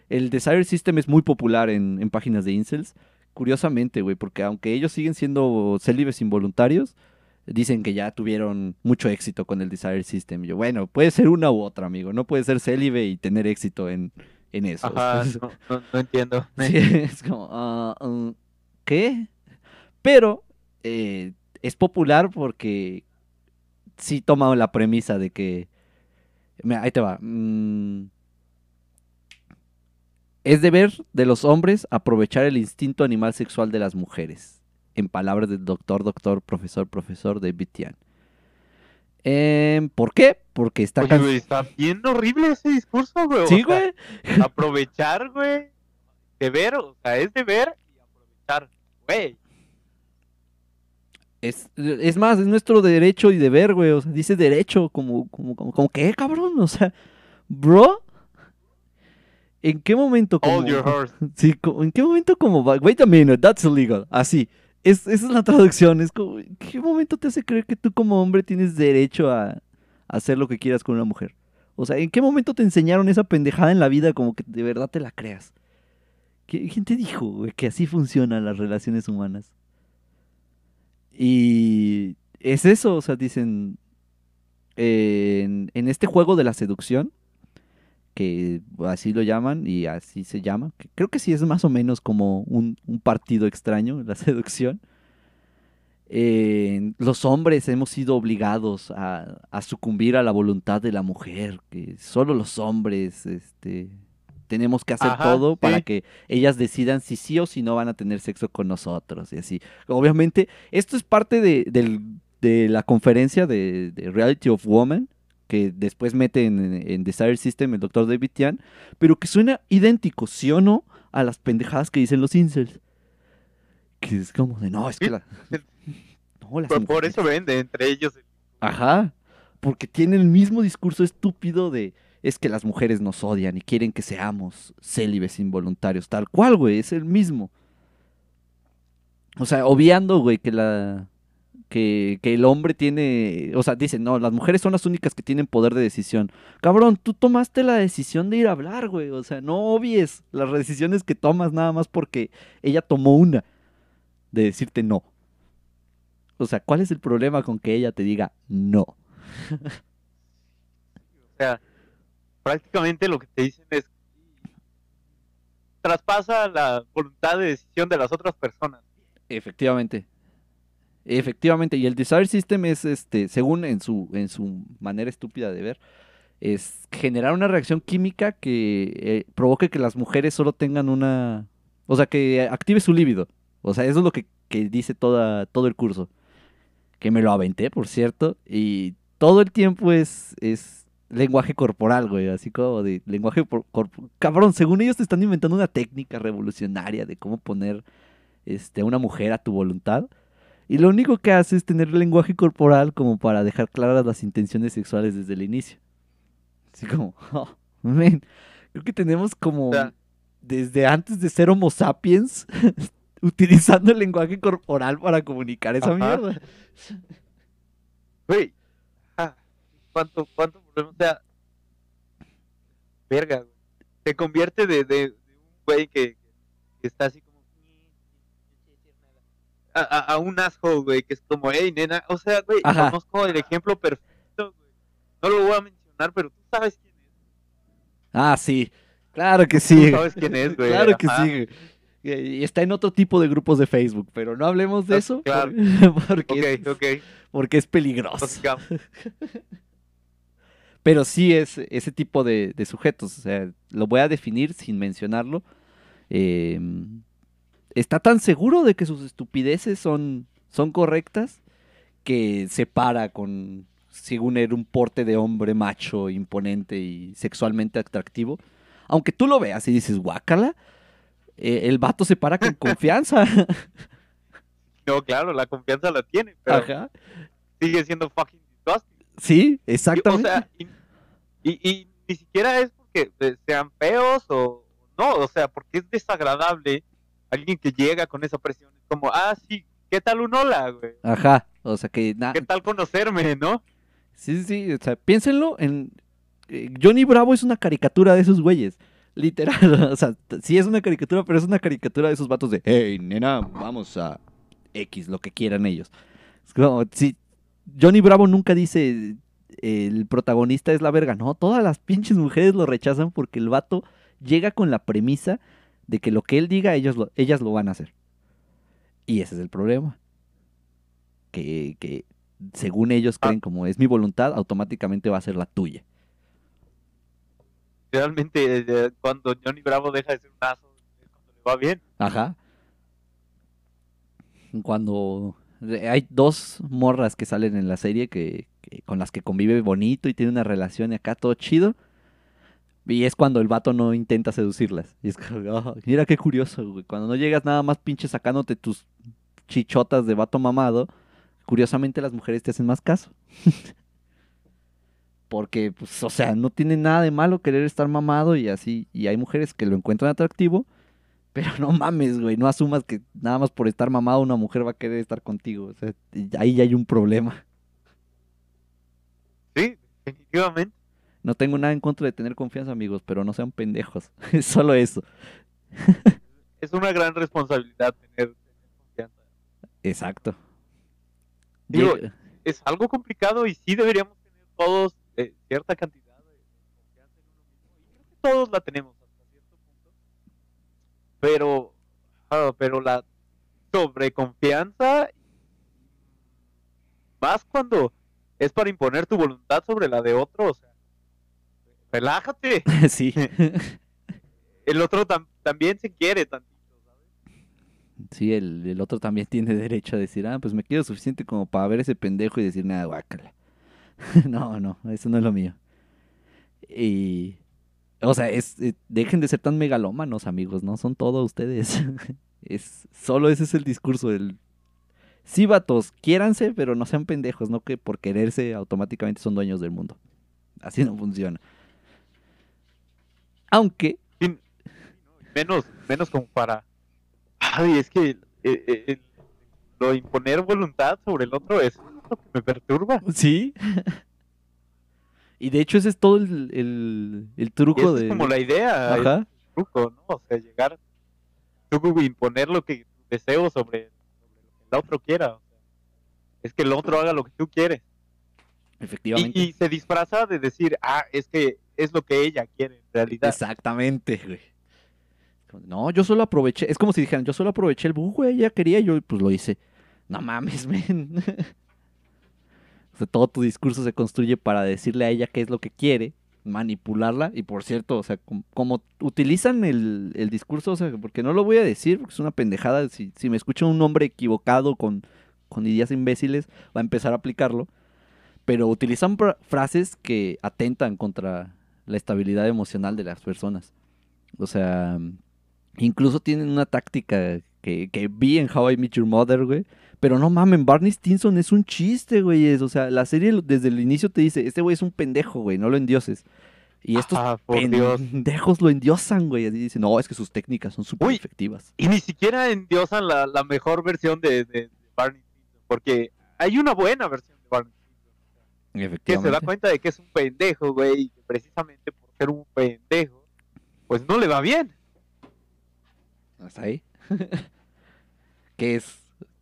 el Desire System es muy popular en, en páginas de incels, curiosamente, güey, porque aunque ellos siguen siendo célibes involuntarios, dicen que ya tuvieron mucho éxito con el Desire System. Yo, bueno, puede ser una u otra, amigo, no puede ser célibe y tener éxito en, en eso. Ajá, no, no- no entiendo. Sí, es como, ah, mm, ¿qué? Pero eh, es popular porque sí toma la premisa de que, mira, ahí te va. mm, es deber de los hombres aprovechar el instinto animal sexual de las mujeres, en palabras del doctor, doctor, profesor, profesor David Tian. Em, ¿Por qué? Porque está Oye, güey, está bien horrible ese discurso, güey. o Sí, sea, güey. aprovechar, güey. De ver, o sea, es de ver y aprovechar, güey. Es, es más, es nuestro derecho y deber, güey. O sea, dice derecho, como, como, como, como ¿qué, cabrón? O sea, bro. ¿En qué momento como... Hold your horse. Sí, ¿en qué momento como... Wait a minute, that's illegal. Así. Es, esa es la traducción. Es como, ¿en qué momento te hace creer que tú como hombre tienes derecho a, a hacer lo que quieras con una mujer? O sea, ¿en qué momento te enseñaron esa pendejada en la vida como que de verdad te la creas? ¿Qui- ¿Quién te dijo, güey, que así funcionan las relaciones humanas? Y es eso, o sea, dicen, eh, en, en este juego de la seducción, que así lo llaman y así se llama, creo que sí es más o menos como un, un partido extraño, la seducción, eh, los hombres hemos sido obligados a, a sucumbir a la voluntad de la mujer, que solo los hombres este, Tenemos que hacer Ajá, todo para sí. que ellas decidan si sí o si no van a tener sexo con nosotros y así. Obviamente, esto es parte de, del- de la conferencia de, de Reality of Woman que después mete en, en Desire System el doctor David Tian, pero que suena idéntico, ¿sí o no? A las pendejadas que dicen los incels. Que es como de, no, es que la... No, las Por, por eso vende entre ellos. Ajá, porque tienen el mismo discurso estúpido de es que las mujeres nos odian y quieren que seamos célibes involuntarios, tal cual, güey, es el mismo. O sea, obviando, güey, que la que, que el hombre tiene, o sea, dicen, no, las mujeres son las únicas que tienen poder de decisión. Cabrón, tú tomaste la decisión de ir a hablar, güey, o sea, no obvies las decisiones que tomas nada más porque ella tomó una de decirte no. O sea, ¿cuál es el problema con que ella te diga no? O sea, prácticamente lo que te dicen es traspasa la voluntad de decisión de las otras personas. Efectivamente. Efectivamente. Y el Desire System es, este, según en su, en su manera estúpida de ver, es generar una reacción química que eh, provoque que las mujeres solo tengan una. O sea, que active su líbido. O sea, eso es lo que, que dice toda, todo el curso. Que me lo aventé, por cierto. Y todo el tiempo es, es lenguaje corporal, güey. Así como de lenguaje por- corp- Cabrón, según ellos te están inventando una técnica revolucionaria de cómo poner este, a una mujer a tu voluntad. Y lo único que hace es tener lenguaje corporal como para dejar claras las intenciones sexuales desde el inicio. Así como, oh, man, creo que tenemos como desde antes de ser Homo sapiens utilizando el lenguaje corporal para comunicar esa Ajá. mierda. Güey, ah, ¿cuánto, cuánto problema? O sea, verga. Te convierte de, de, de un güey que, que está así. A, un asshole, güey, que es como, hey, nena. O sea, güey, conozco el ejemplo perfecto, güey. No lo voy a mencionar, pero tú sabes quién es. Ah, sí. Claro que Tú sí. sabes quién es, güey. Claro que Ajá. sí. güey. Y está en otro tipo de grupos de Facebook, pero no hablemos de Ah, eso claro. por- porque, es, Ok, ok. porque es peligroso. Pero sí es ese tipo de, de sujetos. O sea, lo voy a definir sin mencionarlo. Eh, está tan seguro de que sus estupideces son, son correctas que se para con, según él, un porte de hombre macho, imponente y sexualmente atractivo. Aunque tú lo veas y dices, guácala, eh, el vato se para con confianza. No, claro, la confianza la tiene, pero Ajá. sigue siendo fucking disgusting. Sí, Y, exactamente. O sea, y, y- y ni siquiera es porque sean feos o no, o sea, porque es desagradable alguien que llega con esa presión. Es como, ah, sí, ¿qué tal un hola, güey? Ajá. O sea que nada. ¿Qué tal conocerme, no? Sí, sí, o sea, piénsenlo en... eh, Johnny Bravo es una caricatura de esos güeyes, literal, o sea, sí es una caricatura, pero es una caricatura de esos vatos de, hey, nena, vamos a X, lo que quieran ellos. Es como, sí, Johnny Bravo nunca dice, el protagonista es la verga, no, todas las pinches mujeres lo rechazan porque el vato llega con la premisa de que lo que él diga, ellos lo- ellas lo van a hacer. Y ese es el problema. Que, que según ellos Ah. creen como es mi voluntad, automáticamente va a ser la tuya. Realmente, eh, cuando Johnny Bravo deja de ser un aso, es cuando le va bien. Ajá. Cuando eh, hay dos morras que salen en la serie que, que- con las que convive bonito y tiene una relación y acá todo chido. Y es cuando el vato no intenta seducirlas. Y es "Ah, mira qué curioso, güey. Cuando no llegas nada más pinche sacándote tus chichotas de vato mamado, curiosamente las mujeres te hacen más caso. Porque, pues, o sea, no tiene nada de malo querer estar mamado y así. Y hay mujeres que lo encuentran atractivo. Pero no mames, güey, no asumas que nada más por estar mamado una mujer va a querer estar contigo. O sea, ahí ya hay un problema. Sí, definitivamente. No tengo nada en contra de tener confianza, amigos, pero no sean pendejos. Es solo eso. Es una gran responsabilidad tener, confianza. Exacto. Digo, Es algo complicado y sí deberíamos tener todos eh, cierta cantidad de, confianza en uno mismo. Y creo que todos la tenemos hasta cierto punto. Pero, ah, pero la sobreconfianza, más cuando es para imponer tu voluntad sobre la de otro, o sea, relájate. sí. el otro tam- también se quiere tantito, ¿sabes? Sí, el, el otro también tiene derecho a decir, ah, pues me quiero suficiente como para ver ese pendejo y decir nada, guácala. no, no, eso no es lo mío. Y, o sea, es, eh, dejen de ser tan megalómanos, amigos, no son todos ustedes. es, solo ese es el discurso del... Sí, vatos, quiéranse, pero no sean pendejos, no que por quererse automáticamente son dueños del mundo. Así no funciona. Aunque, menos, menos como para. Ay, es que eh, eh, el- lo de imponer voluntad sobre el otro es lo que me perturba. sí. y de hecho ese es todo el, el, el truco de... es como la idea, el Ajá. truco, ¿no? O sea, llegar, tú imponer lo que deseo sobre, sobre lo que el otro quiera. o sea, es que el otro haga lo que tú quieres. Efectivamente. Y, y se disfraza de decir, ah, es que es lo que ella quiere en realidad. Exactamente, güey. No, yo solo aproveché, es como si dijeran, yo solo aproveché el bug, güey, ella quería, yo pues lo hice. No mames, men. O sea, todo tu discurso se construye para decirle a ella qué es lo que quiere, manipularla, y por cierto, o sea, com- como, utilizan el, el discurso, o sea, porque no lo voy a decir, porque es una pendejada, si, si me escucha un hombre equivocado con, con ideas imbéciles, va a empezar a aplicarlo, pero utilizan fra- frases que atentan contra la estabilidad emocional de las personas. O sea, incluso tienen una táctica que, que vi en How I Met Your Mother, güey. Pero no mamen, Barney Stinson es un chiste, güey. O sea, la serie desde el inicio te dice, este güey es un pendejo, güey, no lo endioses. Y estos Ah, Dios. pendejos lo endiosan, güey. Así dicen, no, es que sus técnicas son súper efectivas. Y ni siquiera endiosan la, la mejor versión de, de- de Barney Stinson, porque hay una buena versión de Barney Stinson, que se da cuenta de que es un pendejo, güey, y que precisamente por ser un pendejo, pues no le va bien. Hasta ahí. que es.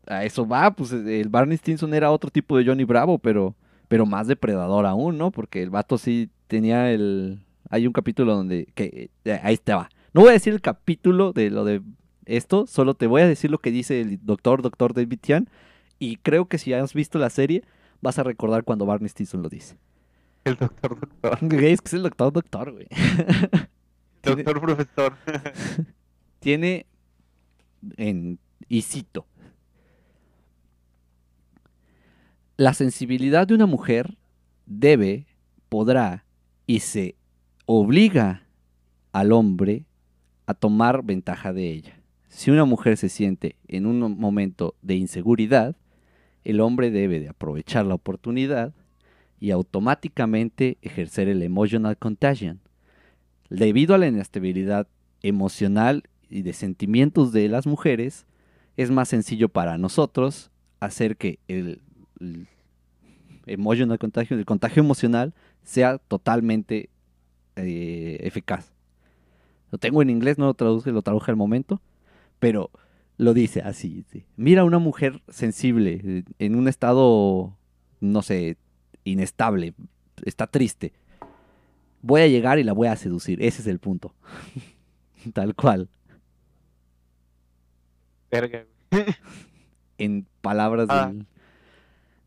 A eso va, pues el Barney Stinson era otro tipo de Johnny Bravo, pero, pero más depredador aún, ¿no? Porque el vato sí tenía el. Hay un capítulo donde. que eh, Ahí te va. No voy a decir el capítulo de lo de esto, solo te voy a decir lo que dice el doctor, doctor David Tian. Y creo que si has visto la serie, vas a recordar cuando Barney Stinson lo dice. El doctor, doctor, es que es el doctor, doctor, güey. Doctor, profesor. tiene en y cito la sensibilidad de una mujer debe podrá y se obliga al hombre a tomar ventaja de ella si una mujer se siente en un momento de inseguridad el hombre debe de aprovechar la oportunidad y automáticamente ejercer el emotional contagion debido a la inestabilidad emocional y de sentimientos de las mujeres, es más sencillo para nosotros hacer que el, el emotional contagio, el contagio emocional, sea totalmente eh, eficaz. Lo tengo en inglés, no lo traduje, lo traduje al momento, pero lo dice así. sí. Mira a una mujer sensible, eh, en un estado, no sé, inestable, está triste. Voy a llegar y la voy a seducir, ese es el punto. Tal cual. Verga, en palabras Ah. del,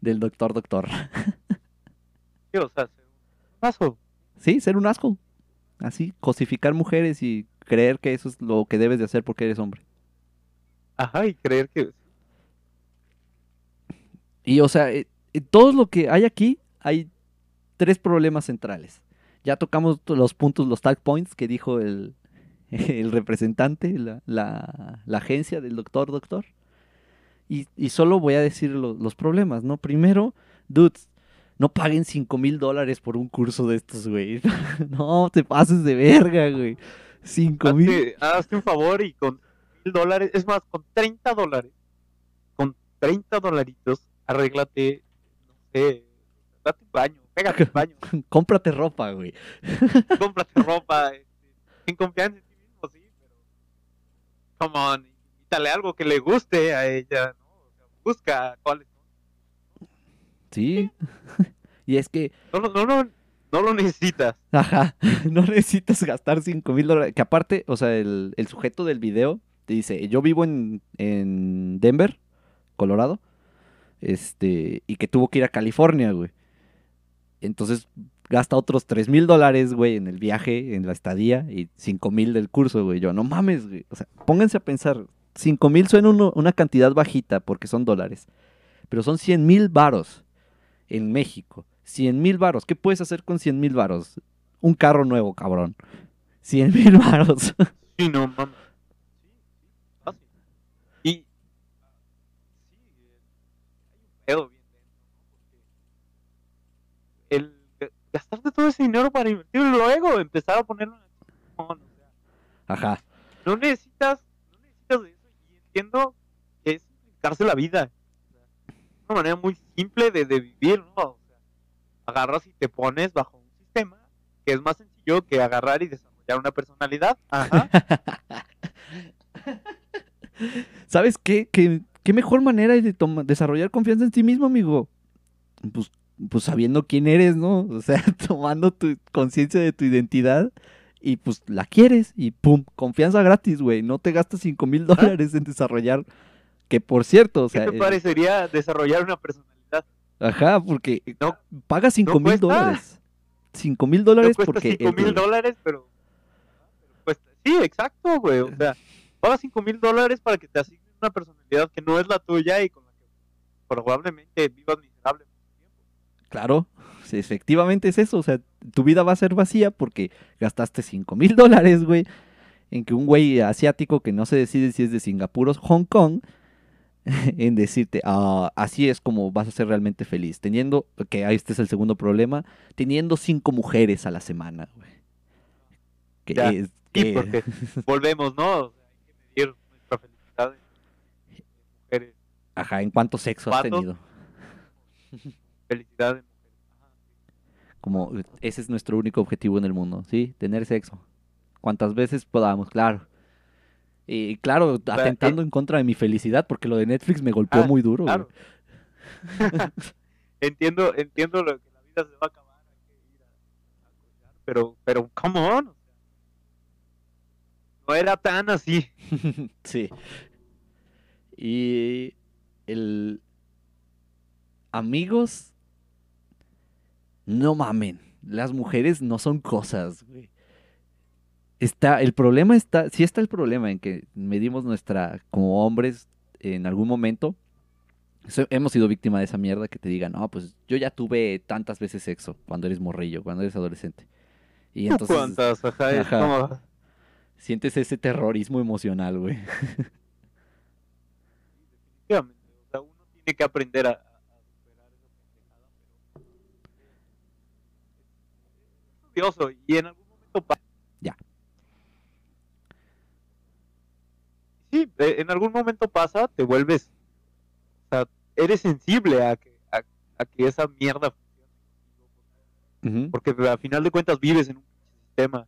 del doctor doctor. Sí, o sea, ser un paso. Sí, ser un asco. Así, cosificar mujeres y creer que eso es lo que debes de hacer porque eres hombre. Ajá, y creer que Y o sea, eh, eh, todo lo que hay aquí, hay tres problemas centrales. Ya tocamos to- los puntos, los tag points que dijo el, el representante, la, la- la agencia del doctor doctor. Y, y solo voy a decir lo- los problemas, ¿no? Primero, dudes, no paguen 5 mil dólares por un curso de estos, güey. no, te pases de verga, güey. 5 mil. hazte un favor y con mil dólares, es más, con 30 dólares, con 30 dolaritos, arréglate, no sé, date un baño, pégate un baño, Cómprate ropa, güey. cómprate ropa, este, en confianza en ti mismo, sí, pero, come on, invítale algo que le guste a ella, ¿no? O sea, busca cuáles son. Sí. y es que No, lo- no, no, no lo necesitas. Ajá, no necesitas gastar 5 mil dólares. Que aparte, o sea, el, el sujeto del video dice, yo vivo en, en Denver, Colorado, este, y que tuvo que ir a California, güey. Entonces, gasta otros 3 mil dólares, güey, en el viaje, en la estadía y 5 mil del curso, güey. Yo, no mames, güey. O sea, pónganse a pensar, 5 mil suena una cantidad bajita porque son dólares, pero son 100 mil varos en México. 100 mil varos. ¿Qué puedes hacer con 100 mil varos? Un carro nuevo, cabrón. 100 mil varos. Sí, no mames. Sí, sí, fácil. Y sí, eh, bien dentro, ¿no? Porque el ga- gastarte todo ese dinero para invertir y luego empezar a ponerlo en acción, o sea, Ajá. no necesitas, no necesitas de eso y entiendo que es simplificarse la vida. O sea, una manera muy simple de, de vivir, ¿no? O sea, agarras y te pones bajo un sistema que es más sencillo que agarrar y desarrollar una personalidad. Ajá. ¿Sabes qué? ¿Qué, qué mejor manera de desarrollar confianza en ti mismo, amigo? Pues, pues sabiendo quién eres, ¿no? O sea, tomando tu conciencia de tu identidad y pues la quieres y pum, confianza gratis, güey. No te gastas 5 mil dólares en desarrollar. Que por cierto, o ¿Qué sea, te eh, parecería desarrollar una personalidad? ajá, porque No, paga 5 no mil dólares. 5 mil no dólares cuesta porque 5 mil dólares, pero, cuesta. Sí, exacto, güey. O sea, pagas 5 mil dólares para que te asignen una personalidad que no es la tuya y con la que probablemente vivas miserable. Claro, efectivamente es eso. O sea, tu vida va a ser vacía porque gastaste 5 mil dólares, güey, en que un güey asiático que no se decide si es de Singapur o Hong Kong, en decirte, "Ah, así es como vas a ser realmente feliz. Teniendo, que ahí este es el segundo problema, teniendo cinco mujeres a la semana, güey. Que Ya, es- Sí, que- porque volvemos, ¿no? O sea, hay que medir nuestra felicidad en en mujeres, Ajá, ¿en cuánto sexo has tenido? felicidad en mujeres. Ajá, sí. Como ese es nuestro único objetivo en el mundo, ¿sí? Tener sexo. Cuantas veces podamos, claro. Y claro, atentando en contra de mi felicidad, porque lo de Netflix me golpeó Ah, muy duro. Claro. entiendo, entiendo lo que la vida se va a acabar, hay que ir a, a pero, pero, come on. no era tan así. sí. Y el amigos, no mamen, las mujeres no son cosas, güey. Está, el problema está, sí está el problema en que medimos nuestra, como hombres, en algún momento, hemos sido víctima de esa mierda que te digan, no, pues yo ya tuve tantas veces sexo cuando eres morrillo, cuando eres adolescente. Y entonces ¿Cuántas? Ajá, Ajá. sientes ese terrorismo emocional, güey. definitivamente. O sea, uno tiene que aprender a, superar es curioso y en algún momento pasa. Ya. Sí, eh, en algún momento pasa, te vuelves, o sea, eres sensible a que, a, a que esa mierda funcione Ujú. porque a final de cuentas vives en un sistema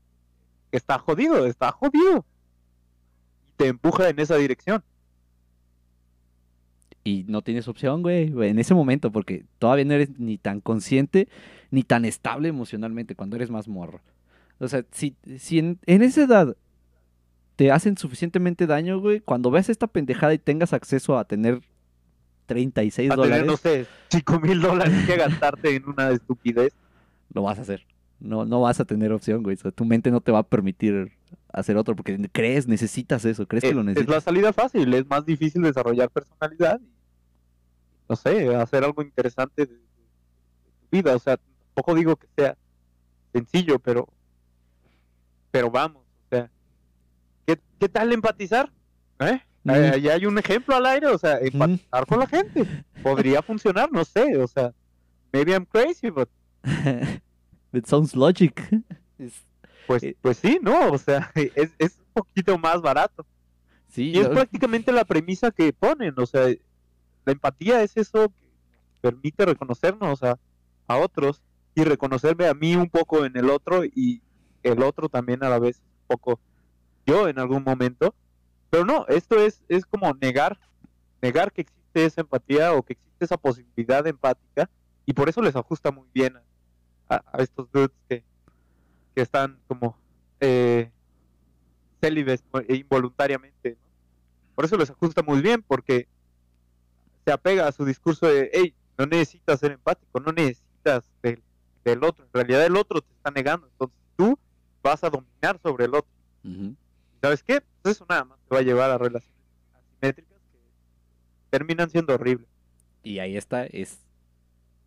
que está jodido, está jodido. Y te empuja en esa dirección. Y no tienes opción, güey, en ese momento, porque todavía no eres ni tan consciente ni tan estable emocionalmente cuando eres más morro. O sea, si, si en, en esa edad te hacen suficientemente daño, güey, cuando veas esta pendejada y tengas acceso a tener 36 A tener, dólares, no sé, 5 mil dólares que gastarte en una estupidez. lo vas a hacer. No, no vas a tener opción, güey. O sea, tu mente no te va a permitir hacer otro porque crees, necesitas eso, crees que Es, lo es la necesitas. salida fácil, es más difícil desarrollar personalidad y, no sé, hacer algo interesante de, tu vida. O sea, tampoco digo que sea sencillo, pero, pero vamos, o sea, ¿qué, qué tal empatizar? ¿Eh? Mm. Eh, ya hay un ejemplo al aire, o sea, empatizar con la gente. Podría funcionar, no sé, o sea, maybe I'm crazy, but It sounds logic. Es- pues, Eh. pues sí, ¿no? O sea, es, es un poquito más barato. sí, Y es yo- prácticamente la premisa que ponen, o sea, la empatía es eso que permite reconocernos a, a otros y reconocerme a mí un poco en el otro y el otro también a la vez un poco yo en algún momento. Pero no, esto es, es como negar, negar que existe esa empatía o que existe esa posibilidad empática y por eso les ajusta muy bien a, a- a estos dudes que, que están como eh, célibes eh, involuntariamente. ¿no? Por eso les ajusta muy bien, porque se apega a su discurso de, hey, no necesitas ser empático, no necesitas del, del otro. En realidad el otro te está negando. Entonces tú vas a dominar sobre el otro. ¿Sabes qué? Pues eso nada más te va a llevar a relaciones asimétricas que terminan siendo horribles. Y ahí está, es,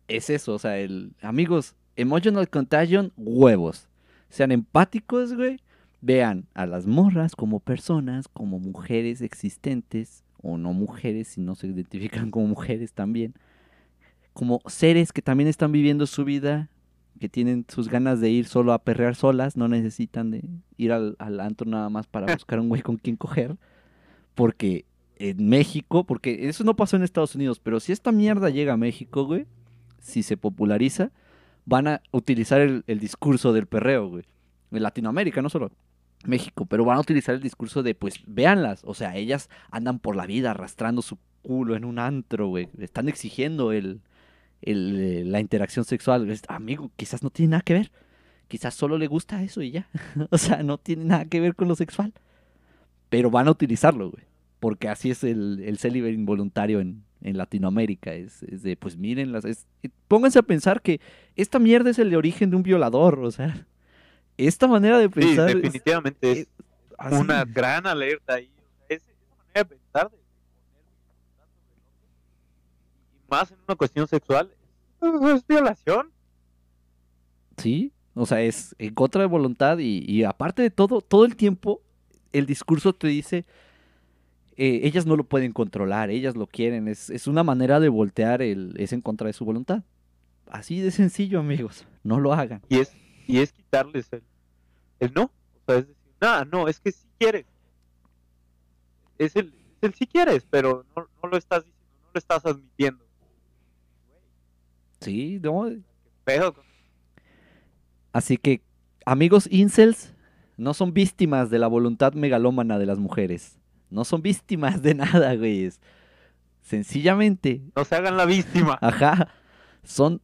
es eso, o sea, el, amigos, emotional contagion, huevos. Sean empáticos, güey. Vean a las morras como personas, como mujeres existentes, o no mujeres, si no se identifican como mujeres también. Como seres que también están viviendo su vida, que tienen sus ganas de ir solo a perrear solas, no necesitan de ir al, al antro nada más para buscar un güey con quien coger. Porque en México, porque eso no pasó en Estados Unidos, pero si esta mierda llega a México, güey, si se populariza, van a utilizar el, discurso del perreo, güey. En Latinoamérica, no solo México, pero van a utilizar el discurso de, pues, véanlas. O sea, ellas andan por la vida arrastrando su culo en un antro, güey. Están exigiendo el, el, eh, la interacción sexual. Amigo, quizás no tiene nada que ver. Quizás solo le gusta eso y ya. o sea, no tiene nada que ver con lo sexual. Pero van a utilizarlo, güey. Porque así es el, el involuntario en, en Latinoamérica. Es, es de, pues miren, las, es- pónganse a pensar que esta mierda es el de origen de un violador. O sea, esta manera de Sí, pensar. es- definitivamente es es una gran alerta ahí. O sea, esa manera de pensar, de y más en una cuestión sexual, es violación. Sí, o sea, es en contra de voluntad y, y aparte de todo, todo el tiempo el discurso te dice, eh, ellas no lo pueden controlar, ellas lo quieren, es, es una manera de voltear el, es en contra de su voluntad. Así de sencillo, amigos, no lo hagan. Y es, y es quitarles el, el no. O sea, es decir, no, no, es que sí quieres. Es el, es el sí quieres, pero no, no lo estás diciendo, no lo estás admitiendo. Sí, no. Así que, amigos incels, no son víctimas de la voluntad megalómana de las mujeres. No son víctimas de nada, güeyes. Sencillamente No se hagan la víctima. Ajá. Son,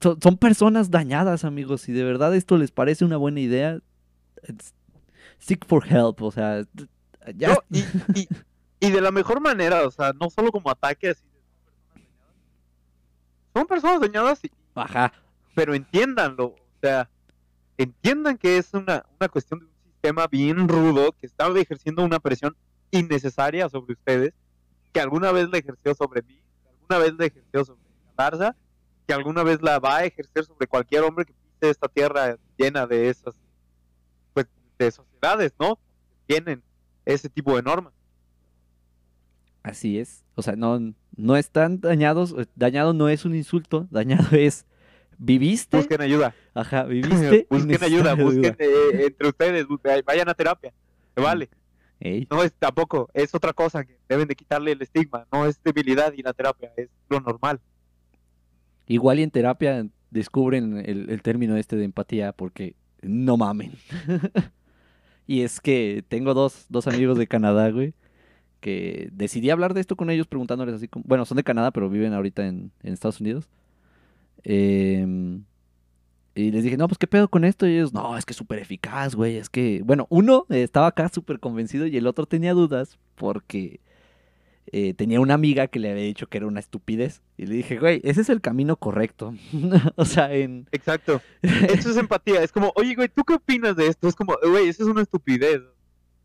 son, son personas dañadas, amigos. Si de verdad esto les parece una buena idea, seek for help. O sea, ya. No, y, y, y de la mejor manera, o sea, no solo como ataque así de son personas dañadas. Son personas dañadas, y- Ajá. pero entiéndanlo. O sea, entiendan que es una, una cuestión de un sistema bien rudo que está ejerciendo una presión innecesaria sobre ustedes, que alguna vez la ejerció sobre mí, que alguna vez la ejerció sobre Garza, que alguna vez la va a ejercer sobre cualquier hombre que pise esta tierra llena de esas, pues, de sociedades, ¿no? Tienen ese tipo de normas. Así es. O sea, no, no están dañados. eh, Dañado no es un insulto. Dañado es. ¿Viviste? Busquen ayuda. Ajá, viviste. busquen ayuda, busquen eh, entre ustedes, bu- vayan a terapia. Se vale. Ey, No es tampoco, es otra cosa que deben de quitarle el estigma. No es debilidad y la terapia, es lo normal. Igual y en terapia descubren el, el término este de empatía porque no mamen. y es que tengo dos, dos amigos de Canadá, güey, que decidí hablar de esto con ellos preguntándoles así como... Bueno, son de Canadá, pero viven ahorita en, en Estados Unidos. Em, y les dije, no, pues qué pedo con esto. Y ellos, no, es que es súper eficaz, güey. Es que, bueno, uno eh, estaba acá súper convencido y el otro tenía dudas porque eh, tenía una amiga que le había dicho que era una estupidez. Y le dije, güey, ese es el camino correcto. o sea, en... Exacto. Eso es empatía. Es como, oye, güey, ¿tú qué opinas de esto? Es como, güey, eso es una estupidez.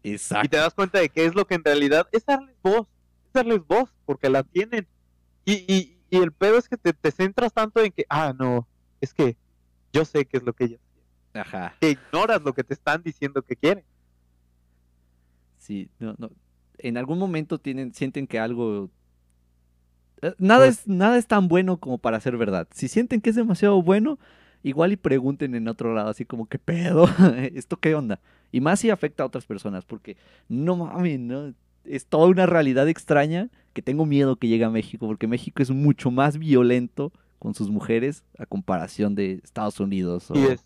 Y te Exacto. das cuenta de que es lo que en realidad es darles voz. Es darles voz, porque la tienen. Y, y, y el pedo es que te, te centras tanto en que, ah, no, es que yo sé qué es lo que ellas quieren. Ajá. Que ignoras lo que te están diciendo que quieren. Sí, no, no. En algún momento tienen, sienten que algo... eh, Nada Pues- es, nada es tan bueno como para ser verdad. Si sienten que es demasiado bueno, igual y pregunten en otro lado, así como, ¿qué pedo? ¿Esto qué onda? Y más si afecta a otras personas, porque no mames, ¿no? Es toda una realidad extraña que tengo miedo que llegue a México, porque México es mucho más violento con sus mujeres a comparación de Estados Unidos o, Y es,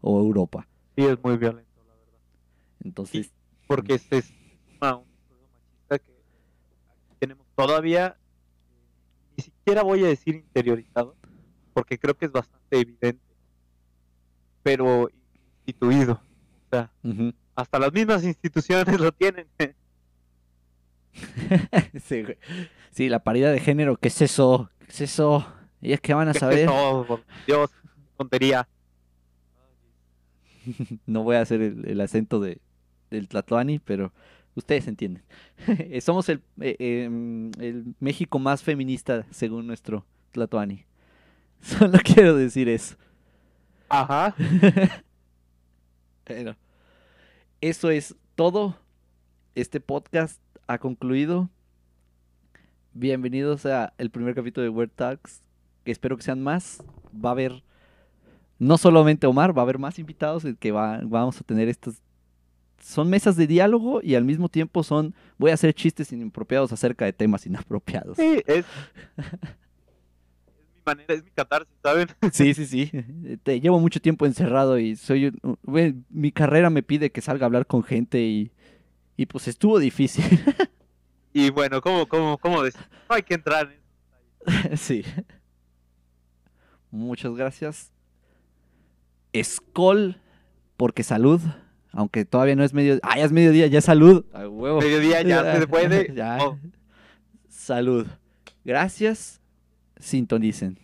o Europa. sí es muy violento, la verdad. Entonces, porque este es una- un machista que tenemos todavía, eh, ni siquiera voy a decir interiorizado, porque creo que es bastante evidente, pero instituido. O sea, hasta las mismas instituciones lo tienen. sí, güey. Sí, la paridad de género, ¿qué es eso? ¿Qué es eso? ¿Ellas qué van a ¿Qué es saber? Por Dios. tontería. no voy a hacer el, el acento de, del Tlatoani, pero ustedes entienden. Somos el, eh, em, el México más feminista según nuestro Tlatoani. Solo quiero decir eso. Ajá. Bueno, eso es todo. Este podcast ha concluido. Bienvenidos a el primer capítulo de Word Talks. Espero que sean más. Va a haber no solamente Omar, va a haber más invitados que va, vamos a tener estas son mesas de diálogo y al mismo tiempo son voy a hacer chistes inapropiados acerca de temas inapropiados. Sí, es, es mi manera, es mi catarsis, ¿saben? Sí, sí, sí. Te llevo mucho tiempo encerrado y soy un- güey, mi carrera me pide que salga a hablar con gente y, y pues estuvo difícil. Y bueno, ¿cómo, cómo, cómo decir? No hay que entrar en sí. Muchas gracias. Escol, porque salud. Aunque todavía no es medio... Ah, ya es mediodía, ya es salud. A huevo. Mediodía ya se puede. Ya. Oh. Salud. Gracias. Sintonicen.